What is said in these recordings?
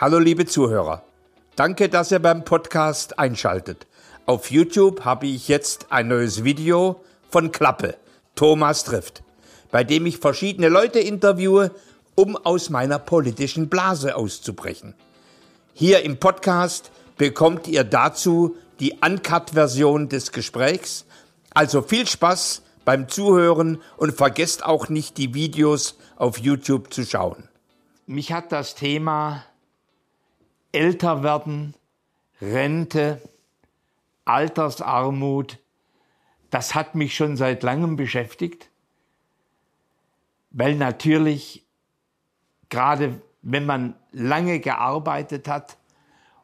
Hallo liebe Zuhörer. Danke, dass ihr beim Podcast einschaltet. Auf YouTube habe ich jetzt ein neues Video von Klappe, Thomas trifft, bei dem ich verschiedene Leute interviewe, um aus meiner politischen Blase auszubrechen. Hier im Podcast bekommt ihr dazu die Uncut-Version des Gesprächs. Also viel Spaß beim Zuhören und vergesst auch nicht die Videos auf YouTube zu schauen. Mich hat das Thema älter werden, Rente, Altersarmut, das hat mich schon seit langem beschäftigt, weil natürlich gerade wenn man lange gearbeitet hat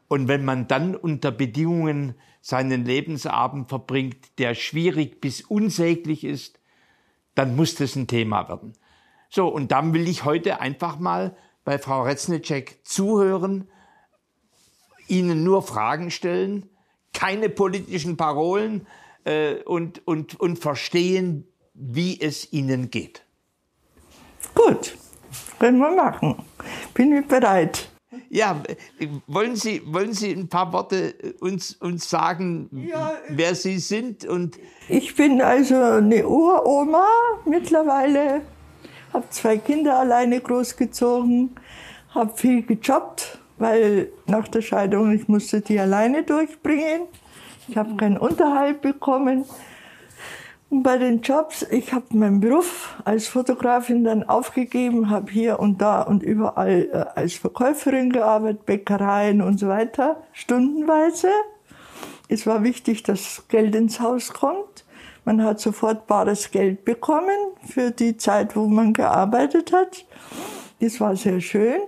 und wenn man dann unter Bedingungen seinen Lebensabend verbringt, der schwierig bis unsäglich ist, dann muss das ein Thema werden. So, und dann will ich heute einfach mal bei Frau Reznitschek zuhören, ihnen nur Fragen stellen, keine politischen Parolen äh, und, und, und verstehen, wie es ihnen geht. Gut, können wir machen. Bin ich bereit. Ja, wollen Sie, wollen Sie ein paar Worte uns, uns sagen, ja, wer Sie sind? Und ich bin also eine Uroma mittlerweile, habe zwei Kinder alleine großgezogen, habe viel gejobbt, weil nach der Scheidung ich musste die alleine durchbringen. Ich habe keinen Unterhalt bekommen. Und bei den Jobs, ich habe meinen Beruf als Fotografin dann aufgegeben, habe hier und da und überall äh, als Verkäuferin gearbeitet, Bäckereien und so weiter, stundenweise. Es war wichtig, dass Geld ins Haus kommt. Man hat sofort bares Geld bekommen für die Zeit, wo man gearbeitet hat. Das war sehr schön.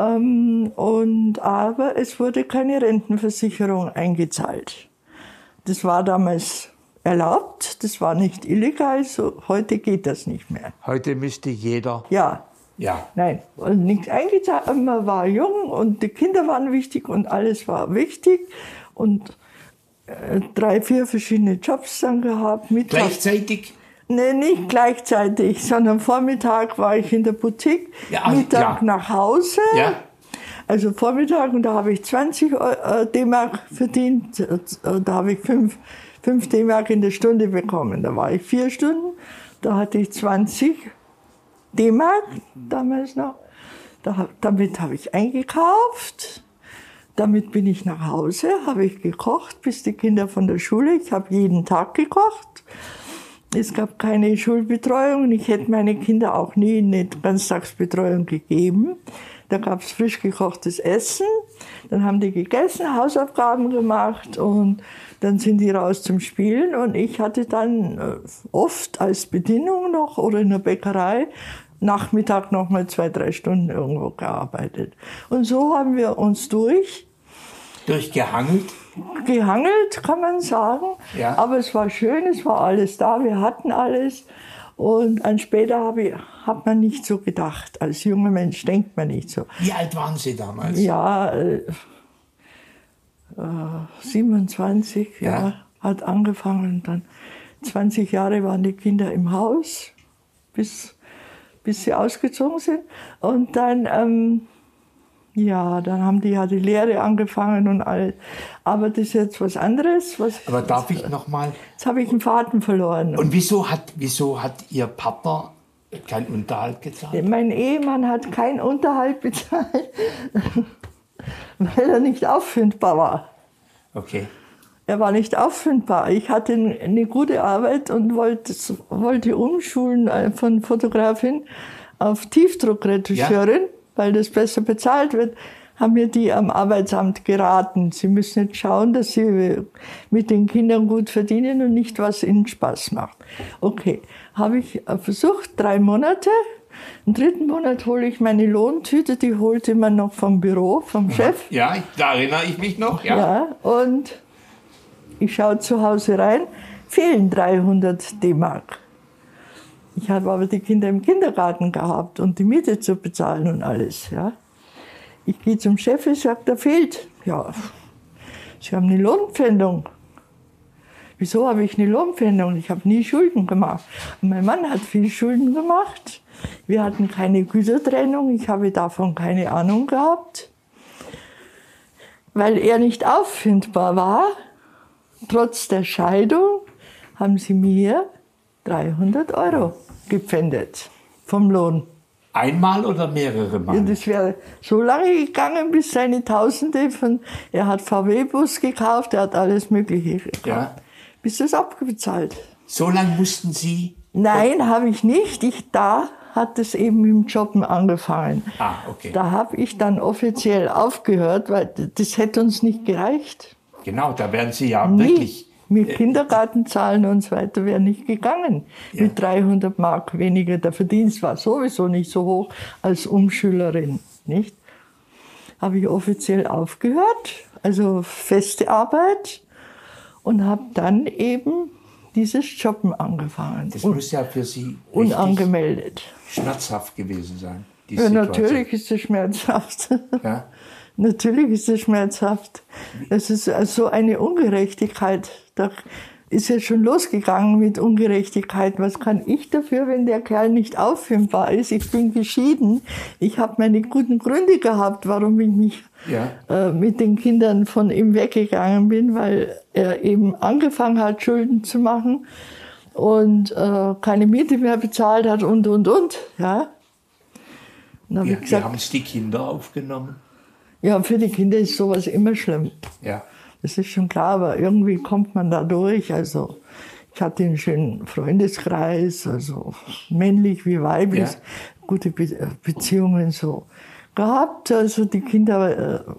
Ähm, und, aber es wurde keine Rentenversicherung eingezahlt. Das war damals erlaubt, das war nicht illegal, so, heute geht das nicht mehr. Heute müsste jeder. Ja. Ja. Nein, und nichts eingezahlt, man war jung und die Kinder waren wichtig und alles war wichtig und äh, drei, vier verschiedene Jobs dann gehabt. Mittag, Gleichzeitig? Nee, nicht gleichzeitig, sondern Vormittag war ich in der Boutique, ja, Mittag ja. nach Hause. Ja. Also Vormittag und da habe ich 20 äh, D-Mark verdient, äh, da habe ich 5, 5 D-Mark in der Stunde bekommen. Da war ich vier Stunden, da hatte ich 20 D-Mark damals noch. Da, damit habe ich eingekauft. Damit bin ich nach Hause, habe ich gekocht, bis die Kinder von der Schule. Ich habe jeden Tag gekocht. Es gab keine Schulbetreuung. Ich hätte meine Kinder auch nie eine Ganztagsbetreuung gegeben. Da gab es frisch gekochtes Essen. Dann haben die gegessen, Hausaufgaben gemacht und dann sind die raus zum Spielen. Und ich hatte dann äh, oft als Bedienung noch oder in der Bäckerei Nachmittag noch mal zwei, drei Stunden irgendwo gearbeitet. Und so haben wir uns durch. Durchgehangelt? Gehangelt, kann man sagen. Ja. Aber es war schön, es war alles da, wir hatten alles. Und an später ich, hat man nicht so gedacht. Als junger Mensch denkt man nicht so. Wie alt waren Sie damals? Ja, äh, äh, 27, ja. ja, hat angefangen. Dann 20 Jahre waren die Kinder im Haus, bis, bis sie ausgezogen sind. Und dann ähm, ja, dann haben die ja die Lehre angefangen und alles. Aber das ist jetzt was anderes. Was, Aber darf ich noch mal? Jetzt habe ich einen Faden verloren. Und wieso hat, wieso hat Ihr Partner keinen Unterhalt gezahlt? Mein Ehemann hat keinen Unterhalt bezahlt, weil er nicht auffindbar war. Okay. Er war nicht auffindbar. Ich hatte eine gute Arbeit und wollte, wollte umschulen äh, von Fotografin auf Tiefdruckretuscheurin. Ja weil das besser bezahlt wird, haben mir die am Arbeitsamt geraten. Sie müssen jetzt schauen, dass sie mit den Kindern gut verdienen und nicht, was ihnen Spaß macht. Okay, habe ich versucht, drei Monate. Im dritten Monat hole ich meine Lohntüte, die holte man noch vom Büro, vom Chef. Ja, da erinnere ich mich noch. Ja, ja und ich schaue zu Hause rein, fehlen 300 D-Mark. Ich habe aber die Kinder im Kindergarten gehabt und die Miete zu bezahlen und alles. Ja. Ich gehe zum Chef, ich sage, da fehlt. Ja, Sie haben eine Lohnpfändung. Wieso habe ich eine Lohnpfändung? Ich habe nie Schulden gemacht. Und mein Mann hat viel Schulden gemacht. Wir hatten keine Gütertrennung. Ich habe davon keine Ahnung gehabt. weil er nicht auffindbar war, trotz der Scheidung, haben sie mir 300 Euro gepfändet vom Lohn. Einmal oder mehrere Mal? Ja, das wäre so lange gegangen, bis seine Tausende von, er hat VW-Bus gekauft, er hat alles Mögliche gekauft. Ja. Bis das abgezahlt. So lange mussten Sie? Nein, habe ich nicht. Ich, da hat es eben im Jobben angefangen. Ah, okay. Da habe ich dann offiziell aufgehört, weil das hätte uns nicht gereicht. Genau, da wären Sie ja Nie. wirklich mit Kindergartenzahlen und so weiter wäre nicht gegangen. Ja. Mit 300 Mark weniger. Der Verdienst war sowieso nicht so hoch als Umschülerin, nicht? Habe ich offiziell aufgehört, also feste Arbeit und habe dann eben dieses Jobben angefangen. Das muss ja für Sie unangemeldet. Schmerzhaft gewesen sein. Ja, natürlich ist es schmerzhaft. Ja? Natürlich ist es schmerzhaft. Es ist so eine Ungerechtigkeit. Da ist ja schon losgegangen mit Ungerechtigkeit. Was kann ich dafür, wenn der Kerl nicht auffindbar ist? Ich bin geschieden. Ich habe meine guten Gründe gehabt, warum ich mich ja. äh, mit den Kindern von ihm weggegangen bin, weil er eben angefangen hat, Schulden zu machen und äh, keine Miete mehr bezahlt hat und, und, und. Ja. Und hab ja, gesagt, haben es die Kinder aufgenommen? Ja, für die Kinder ist sowas immer schlimm. Ja. Das ist schon klar, aber irgendwie kommt man da durch. Also ich hatte einen schönen Freundeskreis, also männlich wie weiblich, ja. gute Be Beziehungen so gehabt. Also die Kinder äh,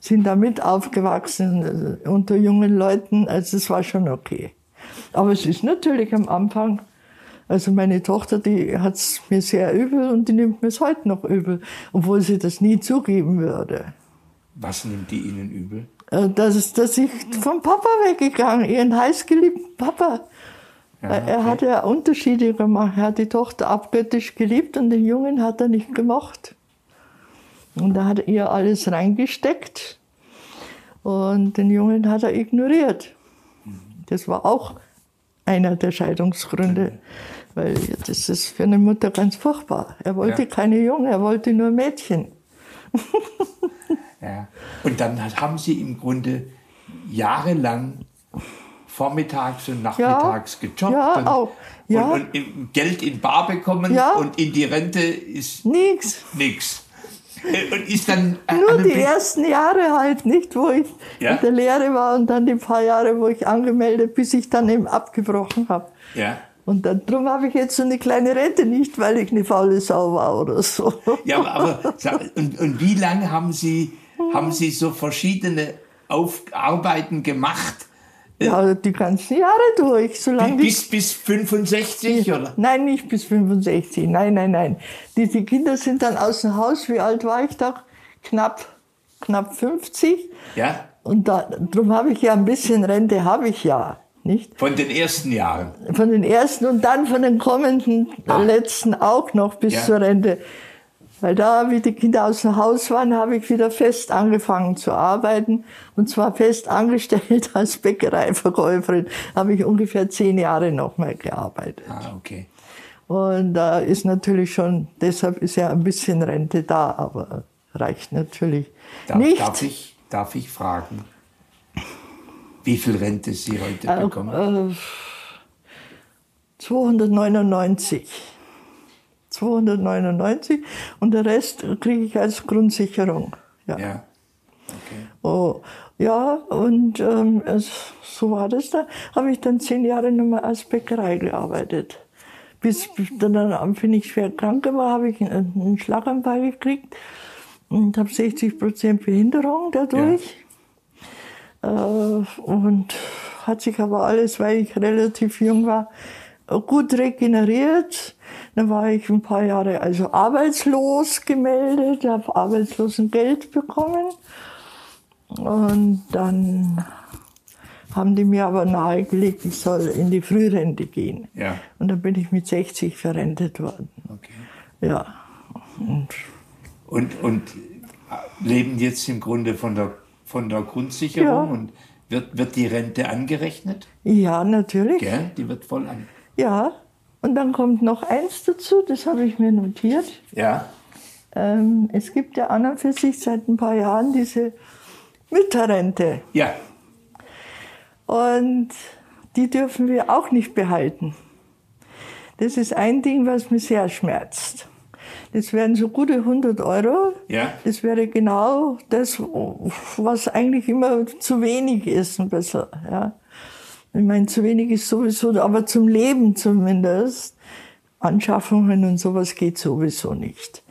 sind da mit aufgewachsen äh, unter jungen Leuten. Also es war schon okay. Aber es ist natürlich am Anfang also meine Tochter, die hat es mir sehr übel und die nimmt mir es heute noch übel, obwohl sie das nie zugeben würde. Was nimmt die Ihnen übel? Äh, dass, dass ich vom Papa weggegangen, ihren heißgeliebten Papa. Ja, okay. Er hat ja Unterschiede gemacht. Er hat die Tochter abgöttisch geliebt und den Jungen hat er nicht gemocht. Und da hat er ihr alles reingesteckt und den Jungen hat er ignoriert. Das war auch einer der Scheidungsgründe, weil das ist für eine Mutter ganz furchtbar. Er wollte ja. keine Jungen, er wollte nur Mädchen. Ja. Und dann haben Sie im Grunde jahrelang vormittags und nachmittags ja, gejobbt ja, und, auch. Ja. Und, und, Geld in Bar bekommen ja. und in die Rente ist nichts. Nix. Äh, und ist dann nur die ersten Jahre halt nicht, wo ich ja? in der Lehre war und dann die paar Jahre, wo ich angemeldet, bis ich dann eben abgebrochen habe. Ja. Und dann, darum habe ich jetzt so eine kleine Rente, nicht weil ich eine faule Sau war oder so. Ja, aber, aber und, und wie lange haben Sie haben Sie so verschiedene Auf Arbeiten gemacht? Ja, die ganzen Jahre durch. Solange bis, bis 65, die, oder? Nein, nicht bis 65. Nein, nein, nein. Diese Kinder sind dann aus dem Haus. Wie alt war ich da? Knapp, knapp 50. Ja. Und da, darum habe ich ja ein bisschen Rente, habe ich ja. Nicht? Von den ersten Jahren? Von den ersten und dann von den kommenden, ah. letzten auch noch bis ja. zur Rente. Weil da, wie die Kinder aus dem Haus waren, habe ich wieder fest angefangen zu arbeiten. Und zwar fest angestellt als Bäckereiverkäuferin. Habe ich ungefähr zehn Jahre nochmal gearbeitet. Ah, okay. Und da ist natürlich schon, deshalb ist ja ein bisschen Rente da, aber reicht natürlich darf, nicht. Darf ich, darf ich fragen, wie viel Rente Sie heute äh, bekommen? Äh, 299. 299 und der Rest kriege ich als Grundsicherung. Ja. ja. Okay. Oh, ja, und ähm, so war das da. Habe ich dann zehn Jahre nochmal als Bäckerei gearbeitet. Bis dann, dann bin ich schwer krank war, habe ich einen Schlaganfall gekriegt und habe 60 Prozent Behinderung dadurch. Ja. Äh, und hat sich aber alles, weil ich relativ jung war, gut regeneriert. Dann war ich ein paar Jahre also arbeitslos gemeldet, habe Arbeitslosengeld bekommen. Und dann haben die mir aber nahegelegt, ich soll in die Frührente gehen. Ja. Und dann bin ich mit 60 verrentet worden. Okay. Ja. Und, und, und leben jetzt im Grunde von der, von der Grundsicherung ja. und wird, wird die Rente angerechnet? Ja, natürlich. Gell? Die wird voll an. Ja, und dann kommt noch eins dazu, das habe ich mir notiert. Ja. Ähm, es gibt ja an und für sich seit ein paar Jahren diese Mütterrente. Ja. Und die dürfen wir auch nicht behalten. Das ist ein Ding, was mich sehr schmerzt. Das wären so gute 100 Euro. Ja. Das wäre genau das, was eigentlich immer zu wenig ist, ein bisschen. Ja. Ich meine, zu wenig ist sowieso, aber zum Leben zumindest. Anschaffungen und sowas geht sowieso nicht.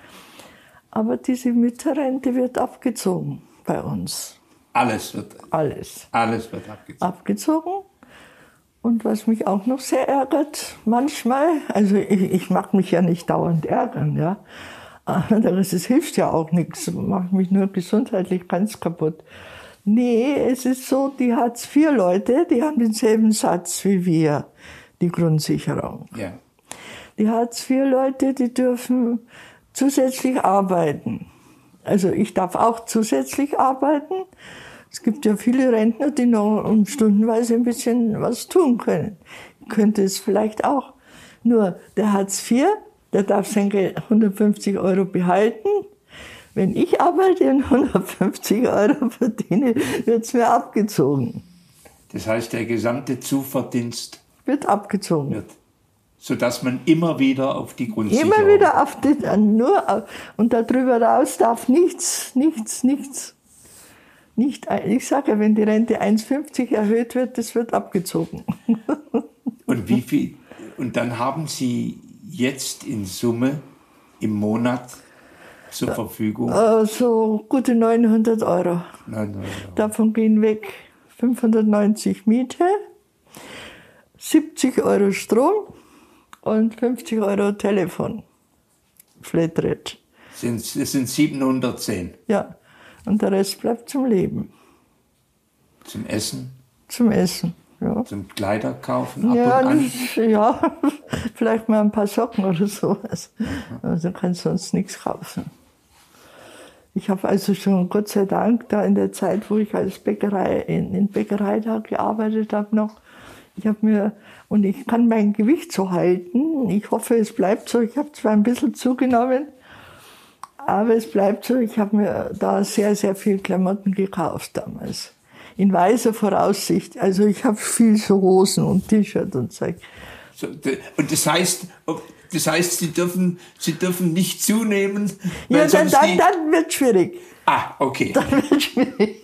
Aber diese Mütterrente wird abgezogen bei uns. Alles wird. Alles. Alles wird abgezogen. Abgezogen. Und was mich auch noch sehr ärgert, manchmal, also ich, ich mag mich ja nicht dauernd ärgern, ja. Aber es hilft ja auch nichts, macht mich nur gesundheitlich ganz kaputt. Nee, es ist so, die Hartz-IV-Leute, die haben denselben Satz wie wir, die Grundsicherung. Ja. Die Hartz-IV-Leute, die dürfen zusätzlich arbeiten. Also ich darf auch zusätzlich arbeiten. Es gibt ja viele Rentner, die noch stundenweise ein bisschen was tun können. Ich könnte es vielleicht auch. Nur der Hartz IV, der darf seine 150 Euro behalten. Wenn ich arbeite und 150 Euro verdiene, wird es mir abgezogen. Das heißt, der gesamte Zuverdienst wird abgezogen. Wird sodass man immer wieder auf die Grundsicherung... Immer wieder auf die, nur, auf, und darüber raus darf nichts, nichts, nichts. Nicht, ich sage ja, wenn die Rente 1,50 erhöht wird, das wird abgezogen. Und wie viel, und dann haben Sie jetzt in Summe im Monat zur Verfügung? So gute 900 Euro. 900 Euro. Davon gehen weg 590 Miete, 70 Euro Strom, und 50 Euro Telefon. Flatrate. das sind 710. Ja. Und der Rest bleibt zum Leben. Zum Essen? Zum Essen, ja. Zum Kleider kaufen? Ab ja, und an? ja, vielleicht mal ein paar Socken oder sowas. Also kann sonst nichts kaufen. Ich habe also schon, Gott sei Dank, da in der Zeit, wo ich als Bäckerei, in, in Bäckerei da gearbeitet habe noch, ich habe mir, und ich kann mein Gewicht so halten. Ich hoffe, es bleibt so. Ich habe zwar ein bisschen zugenommen, aber es bleibt so. Ich habe mir da sehr, sehr viel Klamotten gekauft damals. In weiser Voraussicht. Also ich habe viel so Hosen und T-Shirt und Zeug. So, und das heißt, das heißt, Sie dürfen, Sie dürfen nicht zunehmen. ja, dann, dann, dann wird schwierig. Ah, okay. Dann wird schwierig.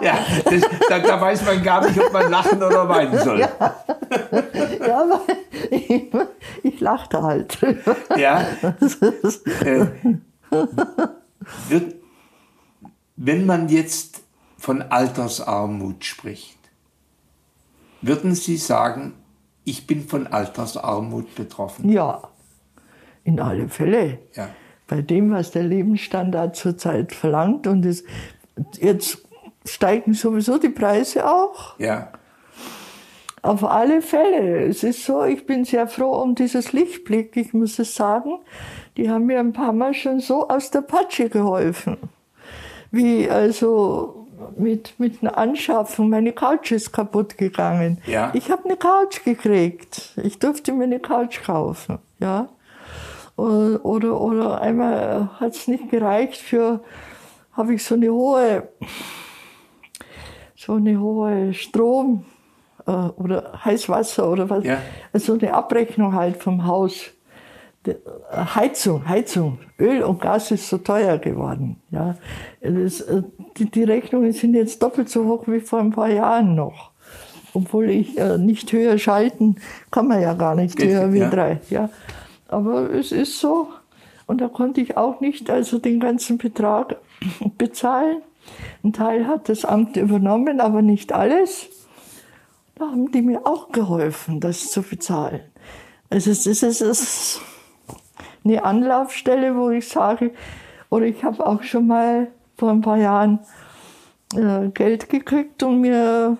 ja, das, da, da, weiß man gar nicht, ob man lachen oder weinen soll. Ja, ja aber ich, ich lachte halt. ja. Äh, wird, wenn man jetzt von Altersarmut spricht, würden Sie sagen, ich bin von Altersarmut betroffen? Ja, in alle Fälle. Ja bei dem, was der Lebensstandard zurzeit verlangt. Und es, jetzt steigen sowieso die Preise auch. Ja. Auf alle Fälle. Es ist so, ich bin sehr froh um dieses Lichtblick, ich muss es sagen. Die haben mir ein paar Mal schon so aus der Patsche geholfen. Wie also mit, mit einer Anschaffung. Meine Couch ist kaputt gegangen. Ja. Ich habe eine Couch gekriegt. Ich durfte mir eine Couch kaufen. Ja. Oder, oder einmal hat es nicht gereicht für, habe ich so eine hohe, so eine hohe Strom äh, oder Heißwasser oder was, ja. also eine Abrechnung halt vom Haus. Heizung, Heizung, Öl und Gas ist so teuer geworden. Ja, das, äh, die, die Rechnungen sind jetzt doppelt so hoch wie vor ein paar Jahren noch obwohl ich äh, nicht höher schalten kann man ja gar nicht, Geht, höher wie ja. drei. Ja. Aber es ist so. Und da konnte ich auch nicht also den ganzen Betrag bezahlen. Ein Teil hat das Amt übernommen, aber nicht alles. Da haben die mir auch geholfen, das zu bezahlen. Also es ist, es ist eine Anlaufstelle, wo ich sage, oder ich habe auch schon mal vor ein paar Jahren äh, Geld gekriegt, um mir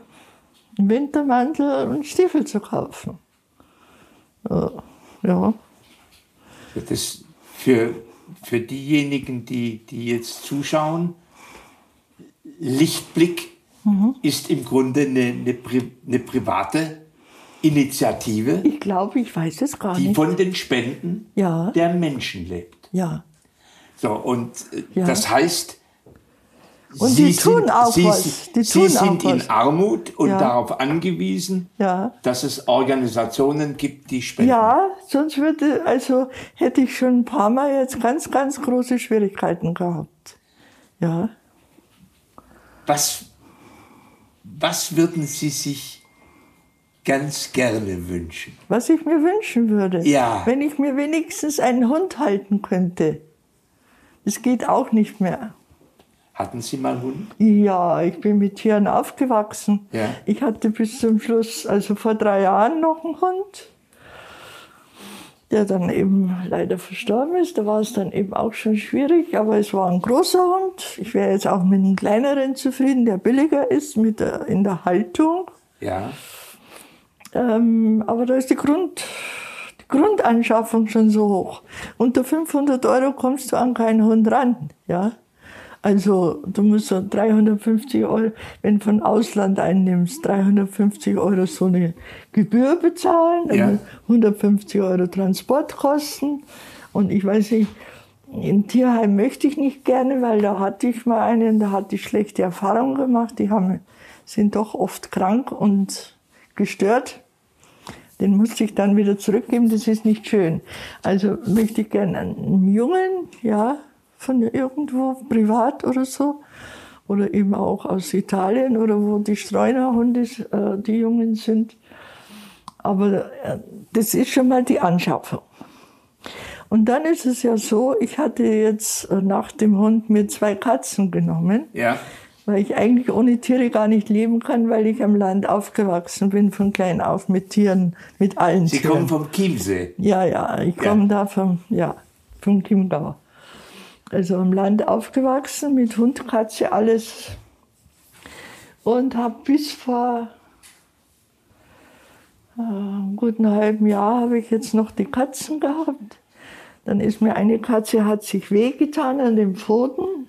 einen Wintermantel und Stiefel zu kaufen. Äh, ja das für, für diejenigen, die, die jetzt zuschauen, Lichtblick mhm. ist im Grunde eine, eine, eine, private Initiative. Ich glaube, ich weiß es gar die nicht. Die von den Spenden ja. der Menschen lebt. Ja. So, und äh, ja. das heißt, Und Sie die tun sind, auch Sie, was. Die Sie sind in was. Armut und ja. darauf angewiesen, ja. dass es Organisationen gibt, die spenden. Ja, sonst würde, also hätte ich schon ein paar Mal jetzt ganz, ganz große Schwierigkeiten gehabt. Ja. Was, was würden Sie sich ganz gerne wünschen? Was ich mir wünschen würde? Ja. Wenn ich mir wenigstens einen Hund halten könnte. Das geht auch nicht mehr. Hatten Sie mal einen Hund? Ja, ich bin mit Tieren aufgewachsen. Ja. Ich hatte bis zum Schluss, also vor drei Jahren noch einen Hund, der dann eben leider verstorben ist. Da war es dann eben auch schon schwierig, aber es war ein großer Hund. Ich wäre jetzt auch mit einem kleineren zufrieden, der billiger ist mit der, in der Haltung. Ja. Ähm, aber da ist die Grund, die Grundanschaffung schon so hoch. Unter 500 Euro kommst du an keinen Hund ran, ja. Also du musst so 350 Euro, wenn du von Ausland einnimmst, 350 Euro so eine Gebühr bezahlen, ja. 150 Euro Transportkosten. Und ich weiß nicht, in Tierheim möchte ich nicht gerne, weil da hatte ich mal einen, da hatte ich schlechte Erfahrungen gemacht. Die haben, sind doch oft krank und gestört. Den musste ich dann wieder zurückgeben, das ist nicht schön. Also möchte ich gerne einen Jungen, ja, von irgendwo privat oder so. Oder eben auch aus Italien oder wo die Streunerhunde, äh, die Jungen sind. Aber äh, das ist schon mal die Anschaffung. Und dann ist es ja so, ich hatte jetzt äh, nach dem Hund mir zwei Katzen genommen. Ja. Weil ich eigentlich ohne Tiere gar nicht leben kann, weil ich am Land aufgewachsen bin, von klein auf mit Tieren, mit allen Sie Tieren. Sie kommen vom Chiemsee? Ja, ja, ich komme ja. da vom, ja, vom Chiemgau also am Land aufgewachsen, mit Hund, Katze, alles. Und habe bis vor äh, einem guten halben Jahr habe ich jetzt noch die Katzen gehabt. Dann ist mir eine Katze, hat sich wehgetan an den Pfoten.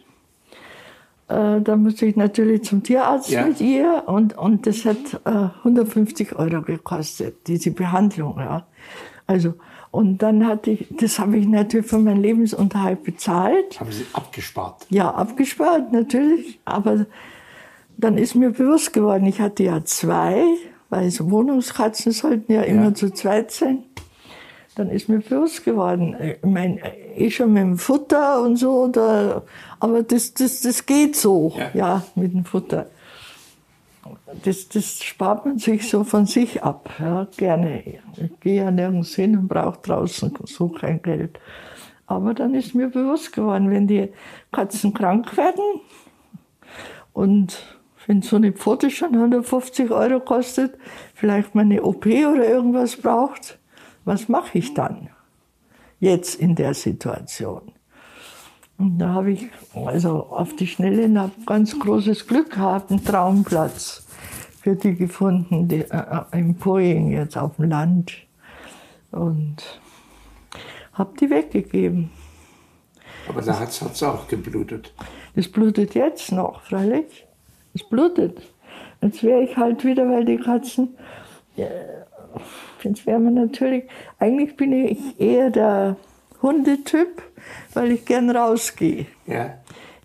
Äh, da musste ich natürlich zum Tierarzt ja. mit ihr und, und das hat äh, 150 Euro gekostet, diese Behandlung. Ja. Also und dann hatte ich, das habe ich natürlich für meinen Lebensunterhalt bezahlt. Haben Sie abgespart? Ja, abgespart, natürlich. Aber dann ist mir bewusst geworden, ich hatte ja zwei, weil so Wohnungskatzen sollten ja, ja. immer zu zweit sein. Dann ist mir bewusst geworden, ich meine, eh schon mit dem Futter und so, da, aber das, das, das geht so, ja, ja mit dem Futter das, das spart man sich so von sich ab, ja, gerne. Ich gehe ja nirgends hin und brauche draußen so kein Geld. Aber dann ist mir bewusst geworden, wenn die Katzen krank werden und wenn so eine Pfote schon 150 Euro kostet, vielleicht mal eine OP oder irgendwas braucht, was mache ich dann? Jetzt in der Situation. Und da habe ich also auf die Schnelle ein ganz großes Glück gehabt, einen Traumplatz für die gefunden, die, äh, im Poing jetzt auf dem Land. Und habe die weggegeben. Aber da hat es auch geblutet. Das blutet jetzt noch, freilich. Es blutet. Jetzt wäre ich halt wieder, weil die Katzen, ja, man natürlich, eigentlich bin ich eher der Hundetyp, weil ich gern rausgehe. Ja.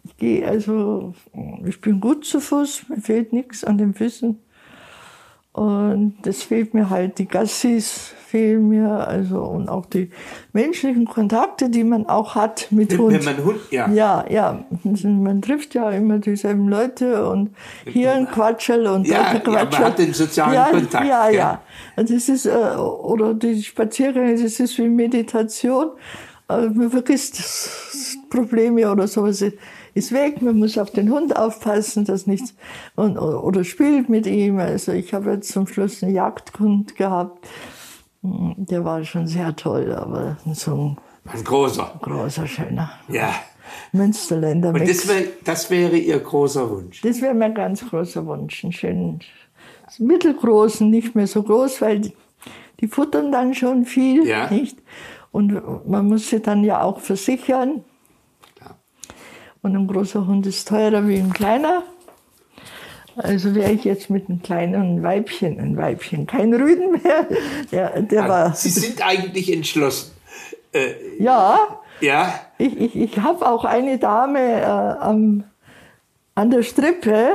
Ich gehe also, ich bin gut zu Fuß, mir fehlt nichts an den Füßen. Und das fehlt mir halt, die Gassis fehlen mir, also und auch die menschlichen Kontakte, die man auch hat mit wenn, Hund. Wenn man Hund, ja. Ja, ja. Man trifft ja immer dieselben Leute und hier ein Quatschel und ja, dort ein Quatschel. Ja, man hat den sozialen ja, Kontakt. Ja, ja. ja. Also das ist, äh, oder die Spaziergänge, das ist wie Meditation. Also man vergisst Probleme oder sowas ist weg, man muss auf den Hund aufpassen, dass nichts, und, oder spielt mit ihm. Also ich habe jetzt zum Schluss einen Jagdhund gehabt, der war schon sehr toll, aber so ein, ein großer. Großer, schöner. Ja. Münsterländer. Und das, wär, das wäre Ihr großer Wunsch? Das wäre mein ganz großer Wunsch. Einen schönen, mittelgroßen, nicht mehr so groß, weil die, die futtern dann schon viel, ja. nicht? Und man muss sie dann ja auch versichern. Und ein großer Hund ist teurer wie ein kleiner. Also wäre ich jetzt mit einem kleinen Weibchen, ein Weibchen, kein Rüden mehr. Der, der war Sie sind eigentlich entschlossen. Äh, ja. Ja. Ich, ich, ich habe auch eine Dame äh, am an der Strippe,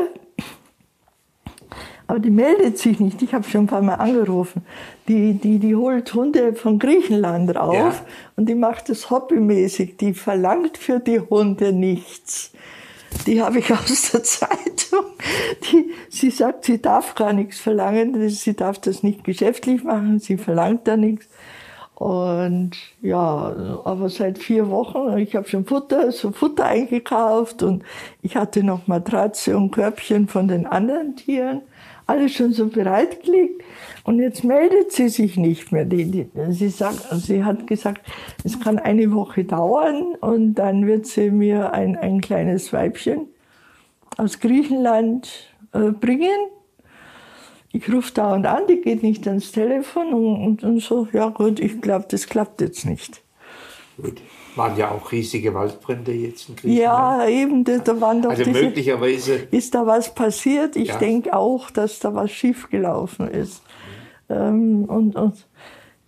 aber die meldet sich nicht. Ich habe schon ein paar Mal angerufen. Die, die, die holt Hunde von Griechenland rauf ja. und die macht das hobbymäßig. Die verlangt für die Hunde nichts. Die habe ich aus der Zeitung. Die, sie sagt, sie darf gar nichts verlangen. Sie darf das nicht geschäftlich machen. Sie verlangt da nichts. Und ja, aber seit vier Wochen, ich habe schon Futter, so Futter eingekauft und ich hatte noch Matratze und Körbchen von den anderen Tieren, alles schon so bereitgelegt. Und jetzt meldet sie sich nicht mehr. Sie, sagt, sie hat gesagt, es kann eine Woche dauern und dann wird sie mir ein, ein kleines Weibchen aus Griechenland äh, bringen ich rufe da und an, die geht nicht ans Telefon und, und, und so, ja gut, ich glaube, das klappt jetzt nicht. Gut. Waren ja auch riesige Waldbrände jetzt in Griechenland. Ja, eben, da, da waren doch Also diese, möglicherweise... Ist da was passiert? Ich ja. denke auch, dass da was schiefgelaufen ist. Ähm, und, und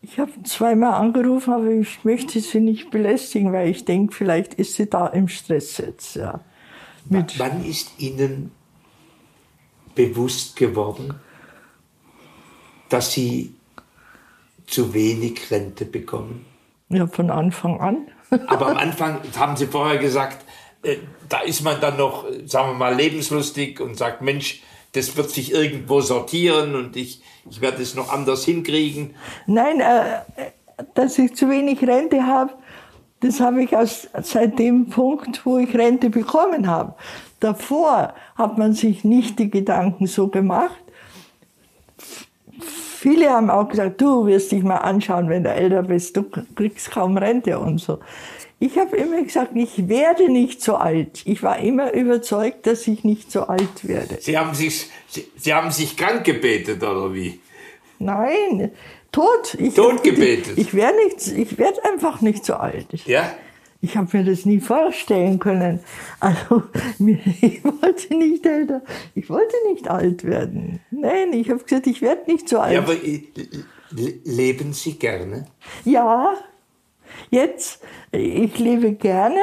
ich habe zweimal angerufen, aber ich möchte sie nicht belästigen, weil ich denke, vielleicht ist sie da im Stress jetzt. Ja. Mit Wann ist Ihnen bewusst geworden, dass sie zu wenig Rente bekommen? Ja, von Anfang an. Aber am Anfang haben Sie vorher gesagt, äh, da ist man dann noch, sagen wir mal, lebenslustig und sagt, Mensch, das wird sich irgendwo sortieren und ich, ich werde es noch anders hinkriegen. Nein, äh, dass ich zu wenig Rente habe, das habe ich aus, seit dem Punkt, wo ich Rente bekommen habe. Davor hat man sich nicht die Gedanken so gemacht viele haben auch gesagt, du wirst dich mal anschauen, wenn du älter bist, du kriegst kaum Rente und so. Ich habe immer gesagt, ich werde nicht so alt. Ich war immer überzeugt, dass ich nicht so alt werde. Sie haben sich, Sie, Sie haben sich krank gebetet oder wie? Nein, tot. Ich tot gebetet. Ich, ich werde nicht, ich werde einfach nicht so alt. Ja. Ich habe mir das nie vorstellen können. Also ich wollte nicht älter, ich wollte nicht alt werden. Nein, ich habe gesagt, ich werde nicht so alt. Ja, aber äh, leben Sie gerne? Ja, jetzt, ich lebe gerne,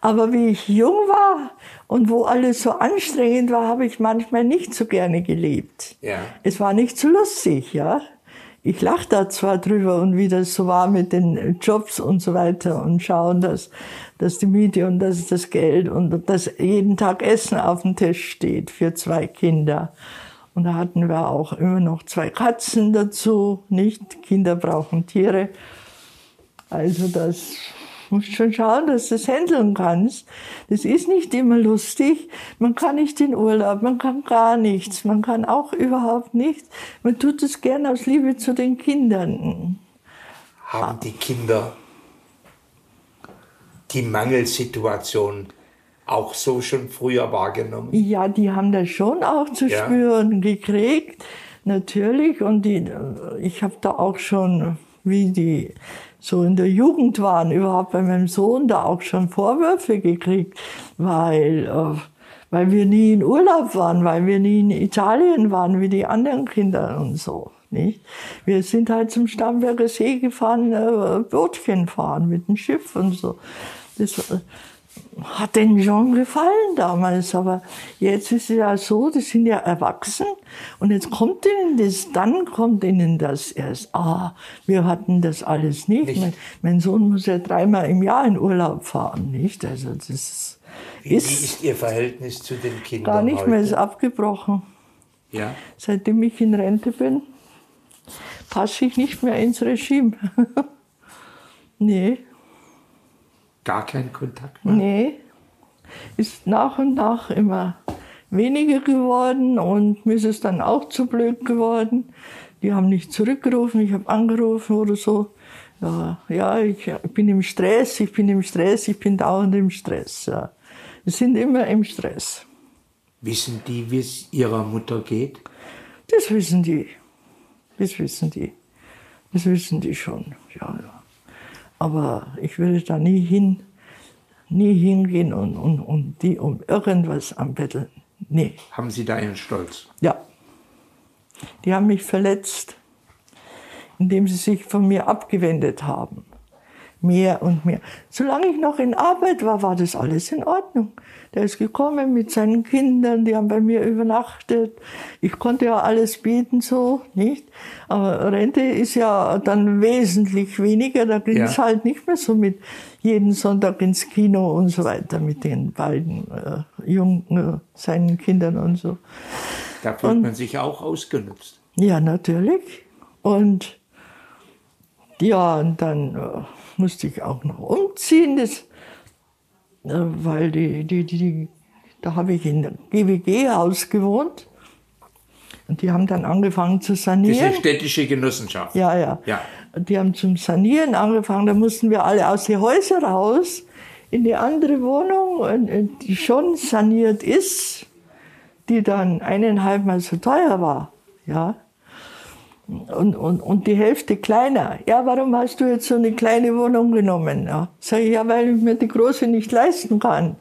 aber wie ich jung war und wo alles so anstrengend war, habe ich manchmal nicht so gerne gelebt. Ja. Es war nicht so lustig, ja ich lache da zwar drüber und wie das so war mit den Jobs und so weiter und schauen, dass, dass die Miete und dass das Geld und dass jeden Tag Essen auf dem Tisch steht für zwei Kinder. Und da hatten wir auch immer noch zwei Katzen dazu, nicht? Kinder brauchen Tiere. Also das musst schon schauen, dass du es handeln kannst. Das ist nicht immer lustig. Man kann nicht in Urlaub, man kann gar nichts, man kann auch überhaupt nichts. Man tut es gern aus Liebe zu den Kindern. Haben die Kinder die Mangelsituation auch so schon früher wahrgenommen? Ja, die haben das schon auch zu ja. spüren gekriegt, natürlich. Und die, ich habe da auch schon, wie die so in der Jugend waren, überhaupt bei meinem Sohn da auch schon Vorwürfe gekriegt, weil, äh, weil wir nie in Urlaub waren, weil wir nie in Italien waren wie die anderen Kinder und so. Nicht? Wir sind halt zum Starnberger See gefahren, äh, Bootchen fahren mit dem Schiff und so. Das, äh, hat denen schon gefallen damals, aber jetzt ist es ja so, die sind ja erwachsen und jetzt kommt ihnen das, dann kommt ihnen das erst, ah, wir hatten das alles nicht. nicht. Mein, mein, Sohn muss ja dreimal im Jahr in Urlaub fahren, nicht? Also das ist, wie, ist, wie ist Ihr Verhältnis zu den Kindern Gar nicht heute? mehr, ist abgebrochen. Ja. Seitdem ich in Rente bin, passe ich nicht mehr ins Regime. nee gar keinen Kontakt mehr? Nee. Ist nach und nach immer weniger geworden und mir ist es dann auch zu blöd geworden. Die haben nicht zurückgerufen, ich habe angerufen oder so. Ja, ja ich, bin im Stress, ich bin im Stress, ich bin dauernd im Stress. Ja. Wir sind immer im Stress. Wissen die, wie es ihrer Mutter geht? Das wissen die. Das wissen die. Das wissen die schon. Ja, ja. Aber ich würde da nie hin, nie hingehen und, und, und die um irgendwas anbetteln. Nee. Haben Sie da einen Stolz? Ja. Die haben mich verletzt, indem sie sich von mir abgewendet haben. mehr und mehr. Solange ich noch in Arbeit war, war das alles in Ordnung. Der ist gekommen mit seinen Kindern, die haben bei mir übernachtet. Ich konnte ja alles bieten so, nicht? Aber Rente ist ja dann wesentlich weniger. Da ging es ja. halt nicht mehr so mit jeden Sonntag ins Kino und so weiter mit den beiden äh, Jungen, äh, seinen Kindern und so. Da fühlt und, man sich auch ausgenutzt. Ja, natürlich. Und ja, und dann äh, musste ich auch noch umziehen. Das weil die, die, die, da habe ich in GWG-Haus gewohnt. Und die haben dann angefangen zu sanieren. Diese städtische Genossenschaft. Ja, ja. ja. Die haben zum Sanieren angefangen. Da mussten wir alle aus den Häusern raus in die andere Wohnung, die schon saniert ist, die dann eineinhalb Mal so teuer war. Ja und, und, und die Hälfte kleiner. Ja, warum hast du jetzt so eine kleine Wohnung genommen? Ja, sag ich, ja, weil ich mir die große nicht leisten kann.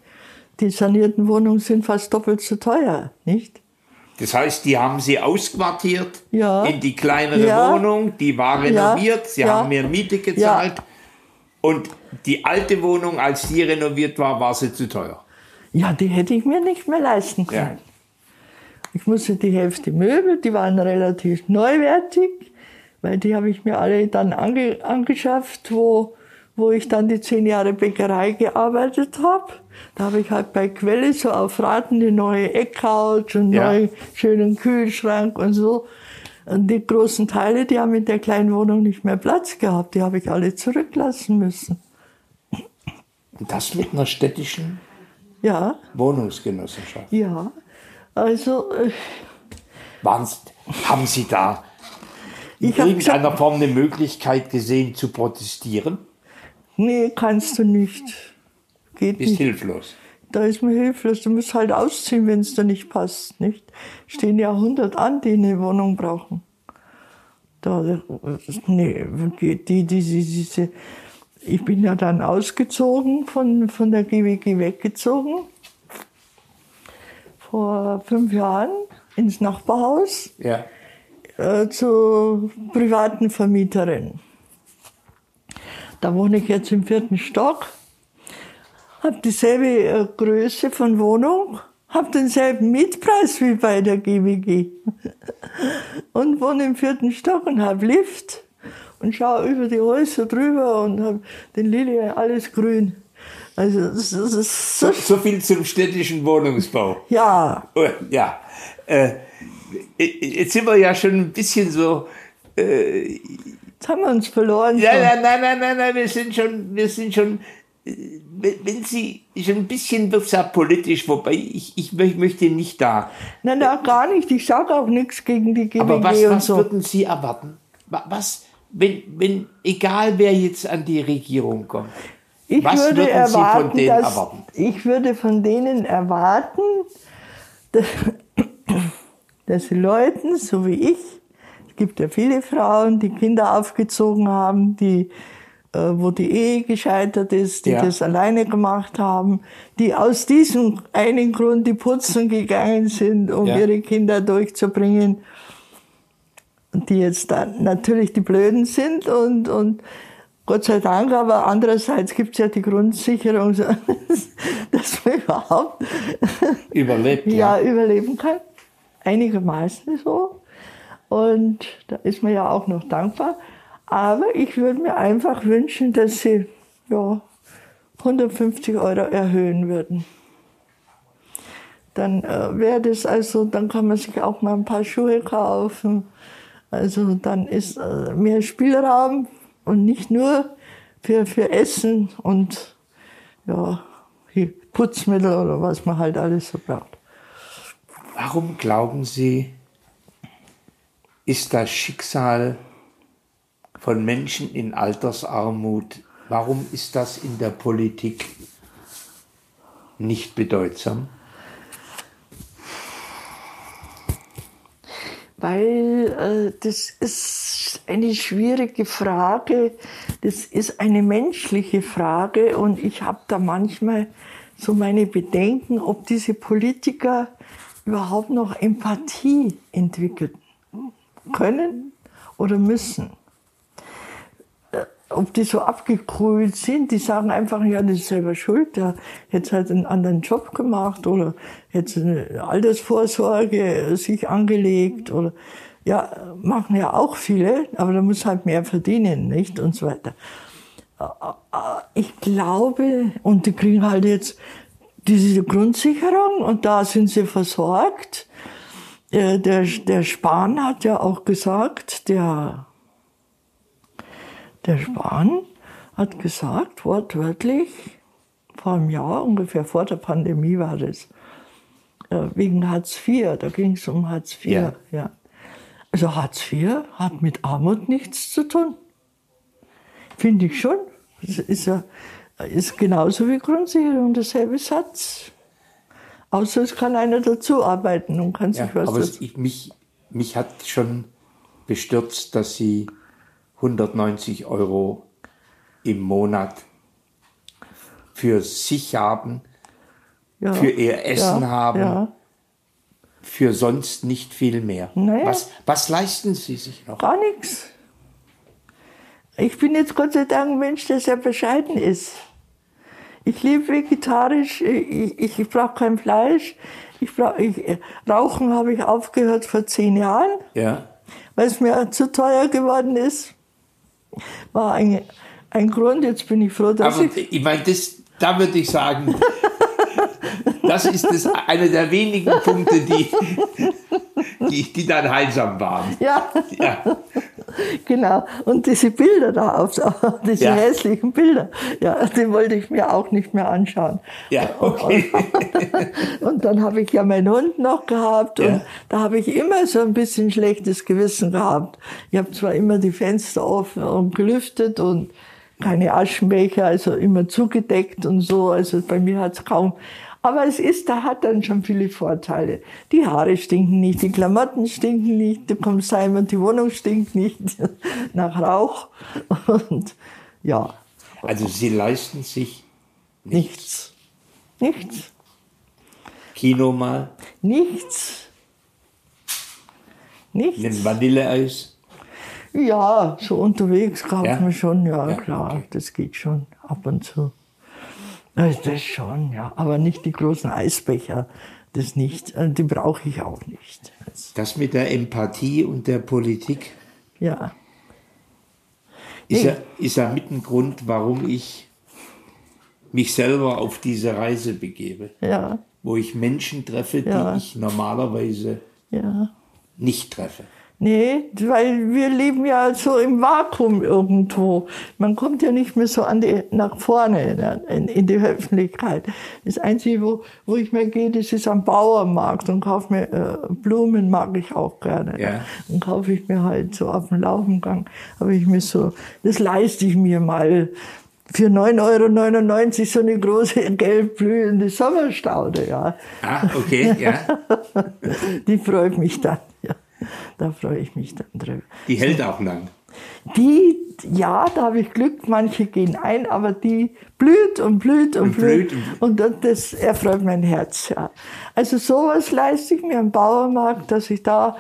Die sanierten Wohnungen sind fast doppelt so teuer, nicht? Das heißt, die haben sie ausquartiert ja. in die kleinere ja. Wohnung, die war renoviert, ja. sie haben mehr Miete gezahlt und die alte Wohnung, als die renoviert war, war sie zu teuer. Ja, die hätte ich mir nicht mehr leisten können. Ich musste die Hälfte Möbel, die waren relativ neuwertig, weil die habe ich mir alle dann ange, angeschafft, wo, wo ich dann die zehn Jahre Bäckerei gearbeitet habe. Da habe ich halt bei Quelle so auf Raten die neue Eckcouch und ja. neuen schönen Kühlschrank und so. Und die großen Teile, die haben in der kleinen Wohnung nicht mehr Platz gehabt. Die habe ich alle zurücklassen müssen. Das mit einer städtischen ja. Wohnungsgenossenschaft? Ja. Also. Äh, haben Sie da in irgendeiner Form eine Möglichkeit gesehen zu protestieren? Nee, kannst du nicht. Geht Bist nicht. hilflos. Da ist man hilflos. Du musst halt ausziehen, wenn es da nicht passt. Nicht? Stehen ja 100 an, die eine Wohnung brauchen. Da, nee, die, die, diese, diese, ich bin ja dann ausgezogen, von, von der GWG weggezogen vor fünf Jahren ins Nachbarhaus ja. äh, zur privaten Vermieterin. Da wohne ich jetzt im vierten Stock, habe dieselbe äh, Größe von Wohnung, habe denselben Mietpreis wie bei der GWG und wohne im vierten Stock und habe Lift und schaue über die Häuser drüber und habe den Lilien alles grün. Also das, ist so, so, viel zum städtischen Wohnungsbau. Ja. Oh, ja. Äh, jetzt sind wir ja schon ein bisschen so. Äh, jetzt haben wir uns verloren. Ja, nein, nein, nein, nein, nein, wir sind schon, wir sind schon. Äh, wenn Sie schon ein bisschen wird ja politisch, wobei ich, ich möchte nicht da. Nein, nein, gar nicht. Ich sage auch nichts gegen die GWG Aber was, was so. würden Sie erwarten? Was, wenn, wenn, egal wer jetzt an die Regierung kommt, ich Was würde erwarten, dass, erwarten? Ich würde von denen erwarten, dass, dass die Leuten, so wie ich, es gibt ja viele Frauen, die Kinder aufgezogen haben, die, äh, wo die Ehe gescheitert ist, die ja. das alleine gemacht haben, die aus diesem einen Grund die putzen gegangen sind, um ja. ihre Kinder durchzubringen, die jetzt dann natürlich die Blöden sind und, und Gott sei Dank, aber andererseits gibt es ja die Grundsicherung, dass man überhaupt überlebt, ja. ja, überleben kann. Einigermaßen so. Und da ist man ja auch noch dankbar. Aber ich würde mir einfach wünschen, dass sie ja, 150 Euro erhöhen würden. Dann äh, wäre das also, dann kann man sich auch mal ein paar Schuhe kaufen. Also dann ist äh, mehr Spielraum und nicht nur für, für Essen und ja, Putzmittel oder was man halt alles so braucht. Warum glauben Sie, ist das Schicksal von Menschen in Altersarmut, warum ist das in der Politik nicht bedeutsam? Weil äh, das ist eine schwierige Frage, das ist eine menschliche Frage und ich habe da manchmal so meine Bedenken, ob diese Politiker überhaupt noch Empathie entwickeln können oder müssen. Äh, ob die so abgekrüht sind, die sagen einfach, ja, das ist selber schuld, der hätte halt einen anderen Job gemacht oder hätte eine Altersvorsorge sich angelegt oder, ja, machen ja auch viele, aber da muss halt mehr verdienen, nicht, und so weiter. Ich glaube, und die kriegen halt jetzt diese Grundsicherung und da sind sie versorgt. Der, der Spahn hat ja auch gesagt, der der Spahn hat gesagt, wortwörtlich, vor einem Jahr, ungefähr vor der Pandemie war das, äh, wegen Hartz IV, da ging es um Hartz IV. Ja. ja. Also Hartz IV hat mit Armut nichts zu tun. Finde ich schon. Das ist, ja, ist genauso wie Grundsicherung derselbe Satz. Außer es kann einer dazu arbeiten und kann sich ja, was aber dazu. Ich, mich, mich hat schon bestürzt, dass Sie 190 Euro im Monat für sich haben, ja, für ihr Essen ja, haben, ja. für sonst nicht viel mehr. Naja. Was, was leisten Sie sich noch? Gar nichts. Ich bin jetzt Gott sei Dank ein Mensch, der sehr bescheiden ist. Ich lebe vegetarisch, ich, ich, ich brauche kein Fleisch. Ich brauch, ich, Rauchen habe ich aufgehört vor zehn Jahren, ja. weil es mir zu teuer geworden ist war ein, ein Grund. Jetzt bin ich froh, dass Aber ich. Ich meine, das, da würde ich sagen, das ist das, einer der wenigen Punkte, die, die, die dann heilsam waren. Ja. ja. Genau. Und diese Bilder da, auf, diese ja. hässlichen Bilder, ja, die wollte ich mir auch nicht mehr anschauen. Ja, okay. Und, und dann habe ich ja meinen Hund noch gehabt und ja. da habe ich immer so ein bisschen schlechtes Gewissen gehabt. Ich habe zwar immer die Fenster offen und gelüftet und keine Aschenbecher, also immer zugedeckt und so. Also bei mir hat es kaum aber es ist, da hat dann schon viele Vorteile. Die Haare stinken nicht, die Klamotten stinken nicht, du kommst heim und die Wohnung stinkt nicht nach Rauch. Und ja. Also Sie leisten sich nichts. Nichts. nichts. Kino mal? Nichts. Nichts. Ein Vanilleeis? Ja, so unterwegs kaufen ja? wir schon, ja, ja klar, okay. das geht schon ab und zu. Das schon, ja. Aber nicht die großen Eisbecher. Das nicht. Äh, die brauche ich auch nicht. Das mit der Empathie und der Politik. Ja. Ist, ja, ist ja mit ein Grund, warum ich mich selber auf diese Reise begebe. Ja. Wo ich Menschen treffe, die ja. ich normalerweise ja. nicht treffe. Nee, weil wir leben ja so im Vakuum irgendwo. Man kommt ja nicht mehr so an die, nach vorne in, in die Öffentlichkeit. Das Einzige, wo, wo ich mehr gehe, das ist am Bauernmarkt und kaufe mir äh, Blumen, mag ich auch gerne. Ja. Und kaufe ich mir halt so auf dem Laufengang, habe ich mir so, das leiste ich mir mal für 9,99 Euro so eine große gelb blühende Sommerstaude, ja. Ah, okay, ja. Die freut mich dann. Da freue ich mich dann drüber. Die hält auch lang. Die, ja, da habe ich Glück, manche gehen ein, aber die blüht und blüht und, und blüht. Und, und das erfreut mein Herz, ja. Also sowas leiste ich mir am Bauermarkt, dass ich da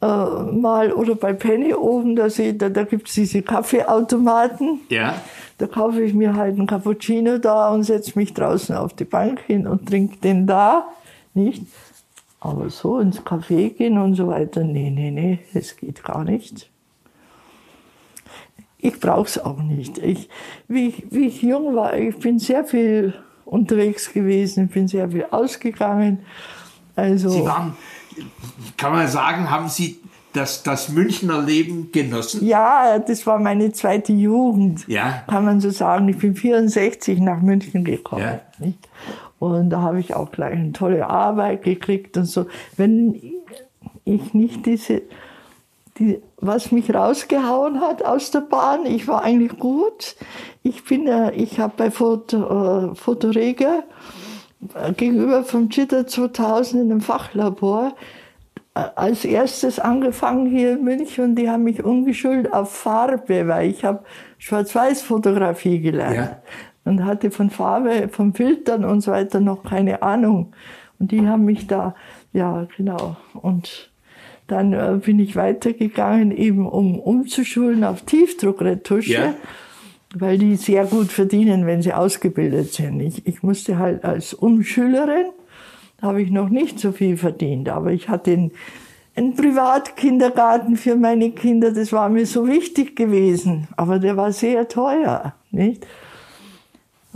äh, mal, oder bei Penny oben, dass ich, da, da gibt es diese Kaffeeautomaten. Ja. Da kaufe ich mir halt einen Cappuccino da und setze mich draußen auf die Bank hin und trinke den da, nicht? Aber so ins Café gehen und so weiter, nee, nee, nee, es geht gar nicht. Ich brauche es auch nicht. Ich, wie, ich, wie ich jung war, ich bin sehr viel unterwegs gewesen, bin sehr viel ausgegangen. Also, Sie waren, kann man sagen, haben Sie das, das Münchner Leben genossen? Ja, das war meine zweite Jugend, ja. kann man so sagen. Ich bin 64 nach München gekommen. Ja. Und da habe ich auch gleich eine tolle Arbeit gekriegt und so. Wenn ich nicht diese, die, was mich rausgehauen hat aus der Bahn, ich war eigentlich gut. Ich bin, äh, ich habe bei Foto, äh, Fotorega äh, gegenüber vom Jitter 2000 in einem Fachlabor äh, als erstes angefangen hier in München und die haben mich umgeschult auf Farbe, weil ich habe Schwarz-Weiß-Fotografie gelernt. Ja und hatte von Farbe, von Filtern und so weiter noch keine Ahnung. Und die haben mich da, ja, genau. Und dann äh, bin ich weitergegangen, eben um umzuschulen auf Tiefdruckretusche. Ja. weil die sehr gut verdienen, wenn sie ausgebildet sind. Ich, ich musste halt als Umschülerin, habe ich noch nicht so viel verdient, aber ich hatte einen, einen Privatkindergarten für meine Kinder, das war mir so wichtig gewesen, aber der war sehr teuer, nicht?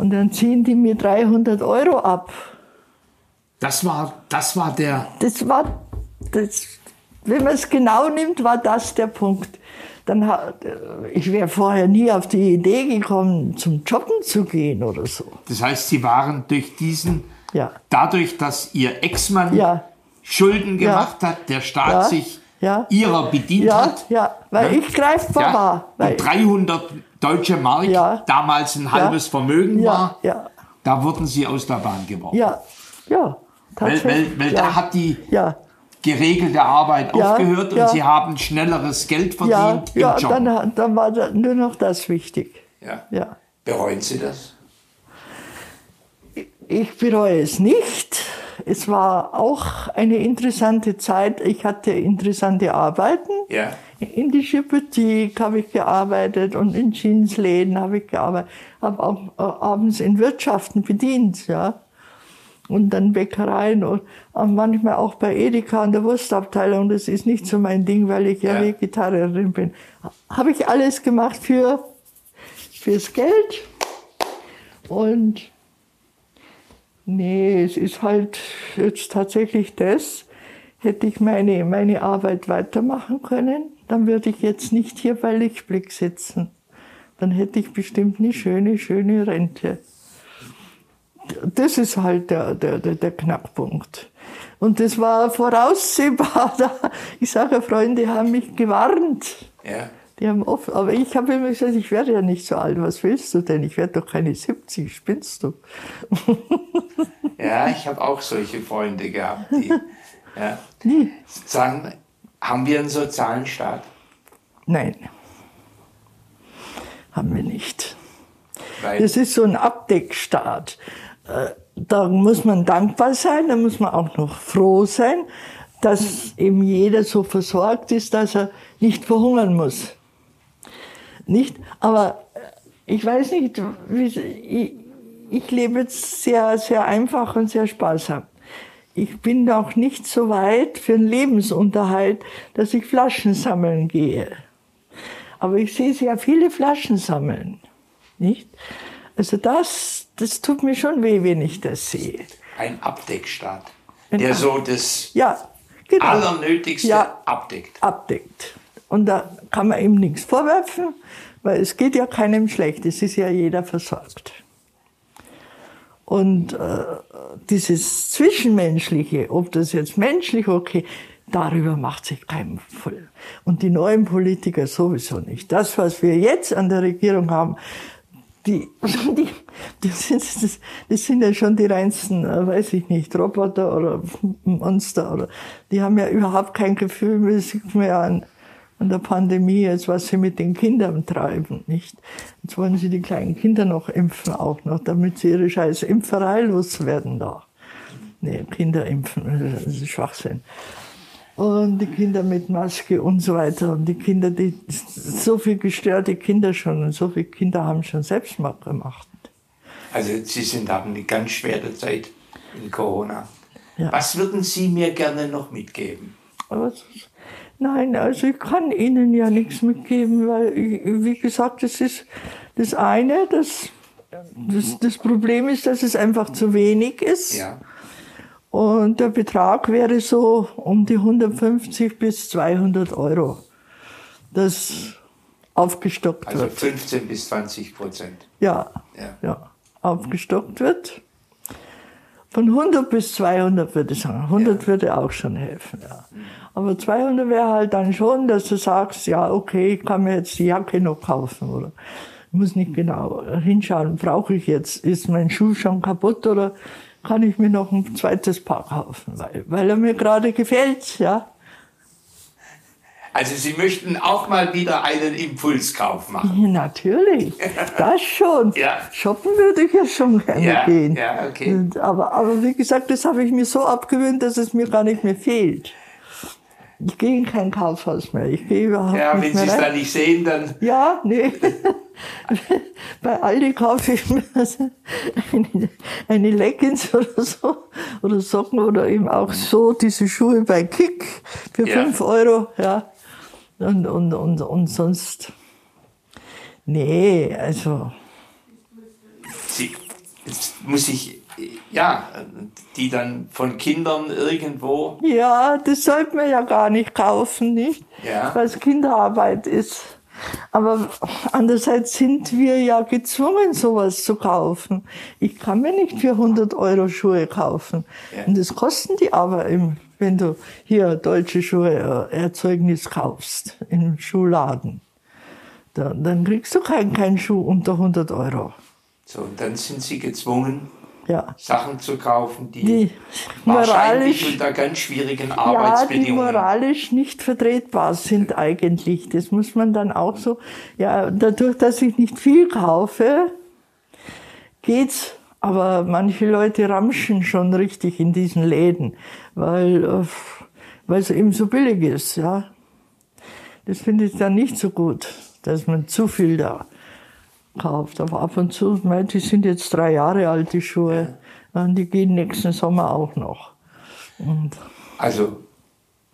Und dann ziehen die mir 300 Euro ab. Das war, das war der. Das war, das, wenn man es genau nimmt, war das der Punkt dann hat, ich wäre vorher nie auf die Idee gekommen, zum Jobben zu gehen oder so. Das heißt, Sie waren durch diesen, ja. dadurch, dass Ihr Ex-Mann ja. Schulden gemacht ja. hat, der Staat sich ihrer bedient hat. Ja, weil ich greifbar war. Weil 300 deutsche Mark, damals ein halbes Vermögen war, da wurden Sie aus der Bahn geworfen. Ja, ja. Weil, weil, weil da hat die, geregelte Arbeit ja, aufgehört ja. und Sie haben schnelleres Geld verdient ja, im Job. Dann, dann war nur noch das wichtig. Ja. Ja. Bereuen Sie das? Ich bereue es nicht. Es war auch eine interessante Zeit. Ich hatte interessante Arbeiten. Ja. In die Boutique habe ich gearbeitet und in Jeansläden habe ich gearbeitet. Habe auch äh, abends in Wirtschaften bedient. Ja und dann Bäckereien und manchmal auch bei Edeka an der Wurstabteilung. Das ist nicht so mein Ding, weil ich ja, ja. Vegetarierin bin. Habe ich alles gemacht für fürs Geld und nee, es ist halt jetzt tatsächlich das. Hätte ich meine, meine Arbeit weitermachen können, dann würde ich jetzt nicht hier bei Lichtblick sitzen. Dann hätte ich bestimmt eine schöne, schöne Rente das ist halt der, der, der, der Knackpunkt. Und das war voraussehbar. Ich sage, Freunde haben mich gewarnt. Ja. Die haben oft, aber ich habe immer gesagt, ich werde ja nicht so alt. Was willst du denn? Ich werde doch keine 70, spinnst du? Ja, ich habe auch solche Freunde gehabt, die ja, sagen, haben wir einen sozialen Staat? Nein, haben wir nicht. Weil das ist so ein Abdeckstaat da muss man dankbar sein, da muss man auch noch froh sein, dass eben jeder so versorgt ist, dass er nicht verhungern muss. Nicht? Aber ich weiß nicht, ich, ich lebe jetzt sehr, sehr einfach und sehr sparsam. Ich bin auch nicht so weit für einen Lebensunterhalt, dass ich Flaschen sammeln gehe. Aber ich sehe sehr viele Flaschen sammeln. Nicht? Also das, das tut mir schon weh, wenn ich das sehe. Ein Abdeckstaat, der so das ja, genau. Allernötigste ja, abdeckt. Abdeckt. Und da kann man ihm nichts vorwerfen, weil es geht ja keinem schlecht, es ist ja jeder versorgt. Und äh, dieses Zwischenmenschliche, ob das jetzt menschlich okay, darüber macht sich keinem voll. Und die neuen Politiker sowieso nicht. Das, was wir jetzt an der Regierung haben, die, die, das, sind, das, das sind ja schon die reinsten, äh, weiß ich nicht, Roboter oder Monster oder, die haben ja überhaupt kein Gefühl, ja an, an der Pandemie jetzt, was sie mit den Kindern treiben, nicht? Jetzt wollen sie die kleinen Kinder noch impfen auch noch, damit sie ihre scheiß Impferei loswerden da. Nee, Kinder impfen, das ist Schwachsinn und die Kinder mit Maske und so weiter. Und die Kinder, die so viel gestörte Kinder schon und so viele Kinder haben schon Selbstmord gemacht. Also Sie sind haben eine ganz schwere Zeit in Corona. Ja. Was würden Sie mir gerne noch mitgeben? Was? Nein, also ich kann Ihnen ja nichts mitgeben, weil, wie gesagt, das ist das eine, das, das, das Problem ist, dass es einfach zu wenig ist. Ja. Und der Betrag wäre so um die 150 bis 200 Euro, das aufgestockt also wird. Also 15 bis 20 Prozent. Ja, ja, ja, aufgestockt wird. Von 100 bis 200 würde ich sagen. 100 ja. würde auch schon helfen, ja. Aber 200 wäre halt dann schon, dass du sagst, ja, okay, ich kann mir jetzt die Jacke noch kaufen, oder? Ich muss nicht genau hinschauen, brauche ich jetzt, ist mein Schuh schon kaputt oder kann ich mir noch ein zweites Paar kaufen, weil, weil er mir gerade gefällt, ja. Also Sie möchten auch mal wieder einen Impulskauf machen? Natürlich, das schon. ja. Shoppen würde ich ja schon gerne ja, gehen. Ja, okay. Aber, aber wie gesagt, das habe ich mir so abgewöhnt, dass es mir gar nicht mehr fehlt. Ich gehe in kein Kaufhaus mehr. Ich gehe überhaupt ja, nicht mehr. Ja, wenn Sie es da nicht sehen, dann. Ja, nee. Bei Aldi kaufe ich mir eine, eine Leggings oder so, oder Socken oder eben auch so diese Schuhe bei Kick für ja. 5 Euro, ja. Und, und, und, und sonst, nee, also. Sie, jetzt muss ich, ja, die dann von Kindern irgendwo. Ja, das sollte man ja gar nicht kaufen, nicht? Ja. Weil es Kinderarbeit ist. Aber andererseits sind wir ja gezwungen, sowas zu kaufen. Ich kann mir nicht für 100 Euro Schuhe kaufen. Ja. Und das kosten die aber, im, wenn du hier deutsche Schuhe äh, Erzeugnis kaufst, im Schuhladen. Dann, dann kriegst du keinen kein Schuh unter 100 Euro. So, und dann sind sie gezwungen, ja. Sachen zu kaufen, die, die wahrscheinlich unter ganz schwierigen Arbeitsbedingungen. Ja, die moralisch nicht vertretbar sind eigentlich. Das muss man dann auch so, ja, dadurch, dass ich nicht viel kaufe, geht's. Aber manche Leute ramschen schon richtig in diesen Läden, weil, äh, weil es eben so billig ist, ja. Das finde ich dann nicht so gut, dass man zu viel da gekauft. Aber ab und zu, mein, die sind jetzt drei Jahre alt, die Schuhe. Und die gehen nächsten Sommer auch noch. Und also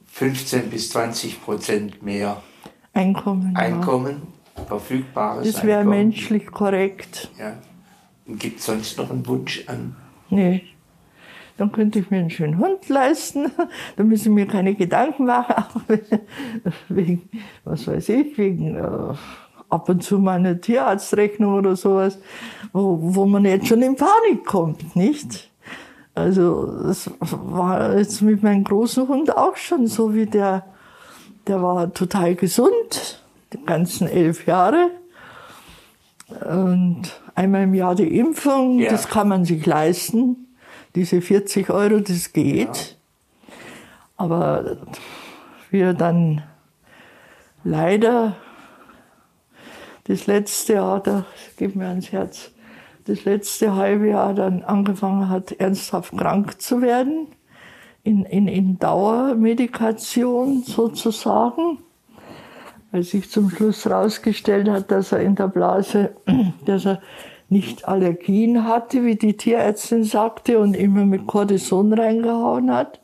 15 bis 20 Prozent mehr Einkommen. Einkommen, ja. verfügbares Das wäre menschlich korrekt. Ja. Gibt es sonst noch einen Wunsch an? Nee. Dann könnte ich mir einen schönen Hund leisten. Da müssen mir keine Gedanken machen, wegen, was weiß ich, wegen äh, ab und zu mal Tierarztrechnung oder sowas, wo, wo man jetzt schon in Panik kommt, nicht? Also das war jetzt mit meinem großen Hund auch schon so, wie der, der war total gesund, die ganzen elf Jahre. Und einmal im Jahr die Impfung, ja. das kann man sich leisten. Diese 40 Euro, das geht. Ja. Aber wir dann leider das letzte Jahr, da geht mir ans Herz, das letzte halbe Jahr dann angefangen hat, ernsthaft krank zu werden, in, in, in Dauermedikation sozusagen, weil sich zum Schluss herausgestellt hat, dass er in der Blase, dass er nicht Allergien hatte, wie die Tierärztin sagte, und immer mit Cortison reingehauen hat.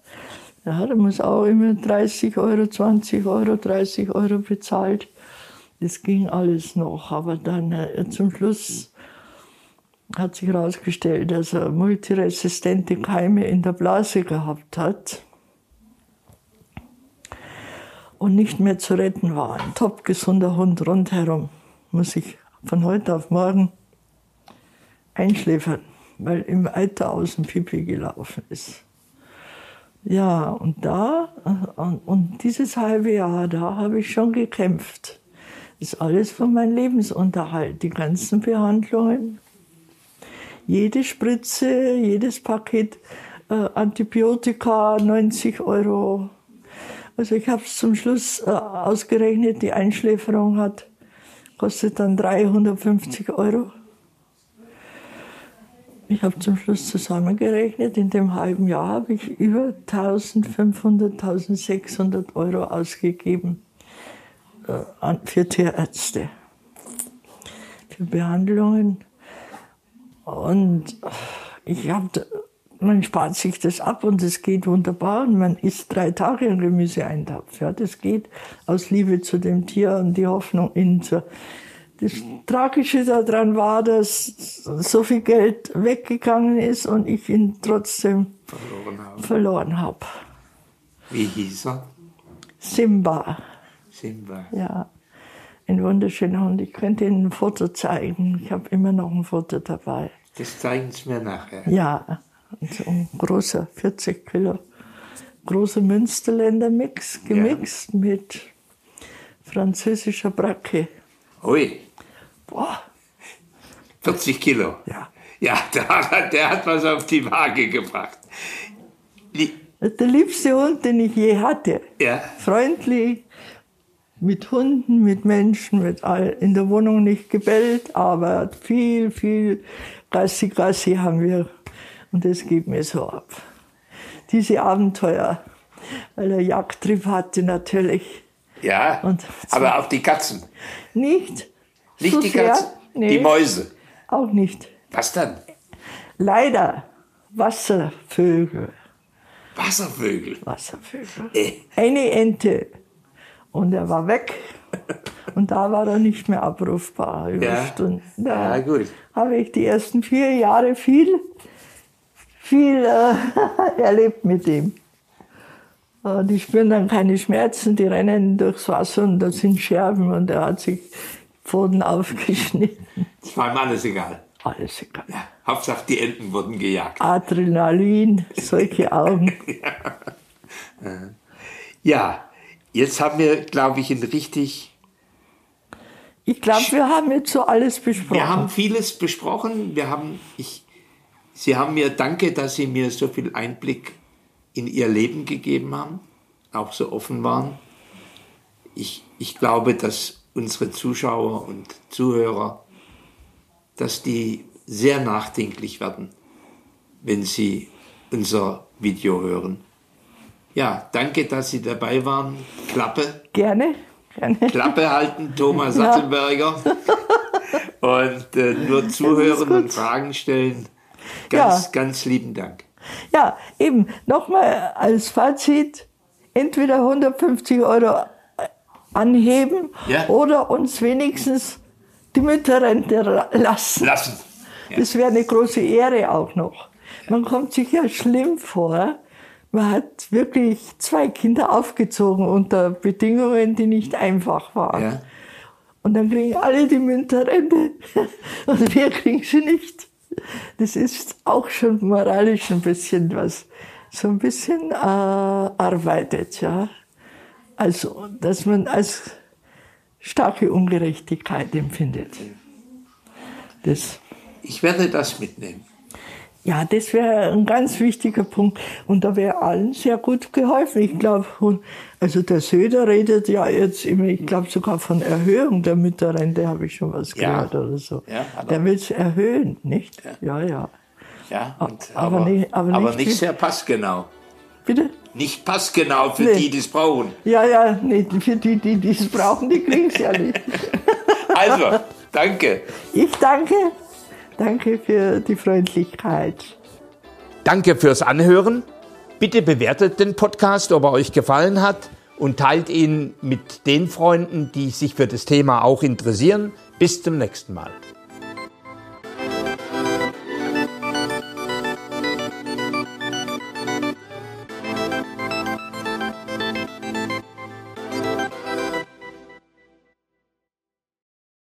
Ja, da muss auch immer 30 Euro, 20 Euro, 30 Euro bezahlt das ging alles noch, aber dann äh, zum Schluss hat sich herausgestellt, dass er multiresistente Keime in der Blase gehabt hat und nicht mehr zu retten war. Ein topgesunder Hund rundherum. Muss ich von heute auf morgen einschläfern, weil im Alter aus dem Pipi gelaufen ist. Ja, und da, und, dieses halbe Jahr, da habe ich schon gekämpft ist alles von meinem Lebensunterhalt, die ganzen Behandlungen. Jede Spritze, jedes Paket äh, Antibiotika, 90 Euro. Also ich habe es zum Schluss äh, ausgerechnet, die Einschläferung hat, kostet dann 350 Euro. Ich habe zum Schluss zusammengerechnet, in dem halben Jahr habe ich über 1500, 1600 Euro ausgegeben. Äh, für Tierärzte, für Behandlungen. Und ich habe, man spart sich das ab und es geht wunderbar und man isst drei Tage einen Gemüseeintopf. Ja, das geht aus Liebe zu dem Tier und die Hoffnung in zur. Das Tragische daran war, dass so viel Geld weggegangen ist und ich ihn trotzdem verloren habe. Verloren hab. Wie hieß er? Simba. Simba. Ja, ein wunderschöner Hund. Ich könnte Ihnen ein Foto zeigen. Ich habe immer noch ein Foto dabei. Das zeigen Sie mir nachher. Ja, so ein großer, 40 Kilo, großer Münsterländer Mix, gemixt ja. mit französischer Bracke. Ui. Boah. 40 Kilo. Ja. Ja, der hat, der hat was auf die Waage gebracht. Der liebste Hund, den ich je hatte. Ja. Freundlich, mit Hunden, mit Menschen, mit all, in der Wohnung nicht gebellt, aber viel, viel Gassi, Gassi haben wir. Und das geht mir so ab. Diese Abenteuer, weil er Jagdtrieb hatte natürlich. Ja, und aber auf die Katzen? Nicht. Nicht so die Katze? Nee, die Mäuse? Auch nicht. Was dann? Leider Wasservögel. Wasservögel? Wasservögel. Äh. Eine Ente. Und er war weg. Und da war er nicht mehr abrufbar über ja. Stunden. Da ja, gut. habe ich die ersten vier Jahre viel, viel äh, erlebt mit ihm. Äh, die spüren dann keine Schmerzen, die rennen durchs Wasser und da sind Scherben und er hat sich Pfoten aufgeschnitten. Das war ihm alles egal. Alles egal. Ja, Hauptsache die Enten wurden gejagt. Adrenalin, solche Augen. ja. ja, jetzt haben wir, glaube ich, ein richtig ich glaube, wir haben jetzt so alles besprochen. Wir haben vieles besprochen. Wir haben, ich, Sie haben mir, danke, dass Sie mir so viel Einblick in Ihr Leben gegeben haben, auch so offen waren. Ich, ich glaube, dass unsere Zuschauer und Zuhörer, dass die sehr nachdenklich werden, wenn sie unser Video hören. Ja, danke, dass Sie dabei waren. Klappe. Gerne. Klappe halten, Thomas Sattelberger. Und äh, nur zuhören und Fragen stellen. Ganz, ja. ganz lieben Dank. Ja, eben, nochmal als Fazit, entweder 150 Euro anheben ja. oder uns wenigstens die Mütterrente lassen. Lassen. Ja. Das wäre eine große Ehre auch noch. Man kommt sich ja schlimm vor, man hat wirklich zwei Kinder aufgezogen unter Bedingungen, die nicht einfach waren. Ja. Und dann kriegen alle die Münterrente und wir kriegen sie nicht. Das ist auch schon moralisch ein bisschen was, so ein bisschen äh, arbeitet, ja. Also, dass man als starke Ungerechtigkeit empfindet. Das. Ich werde das mitnehmen. Ja, das wäre ein ganz wichtiger Punkt. Und da wäre allen sehr gut geholfen. Ich glaube, also der Söder redet ja jetzt immer, ich glaube sogar von Erhöhung der Mütterrente, habe ich schon was gehört ja. oder so. Ja, der will es erhöhen, nicht? Ja, ja. ja. ja aber, aber, nicht, aber, aber nicht, nicht sehr passgenau. Bitte? Nicht passgenau für nee. die, die es brauchen. Ja, ja, nee, für die, die es brauchen, die kriegen es ja nicht. also, danke. Ich danke. Danke für die Freundlichkeit. Danke fürs Anhören. Bitte bewertet den Podcast, ob er euch gefallen hat und teilt ihn mit den Freunden, die sich für das Thema auch interessieren. Bis zum nächsten Mal.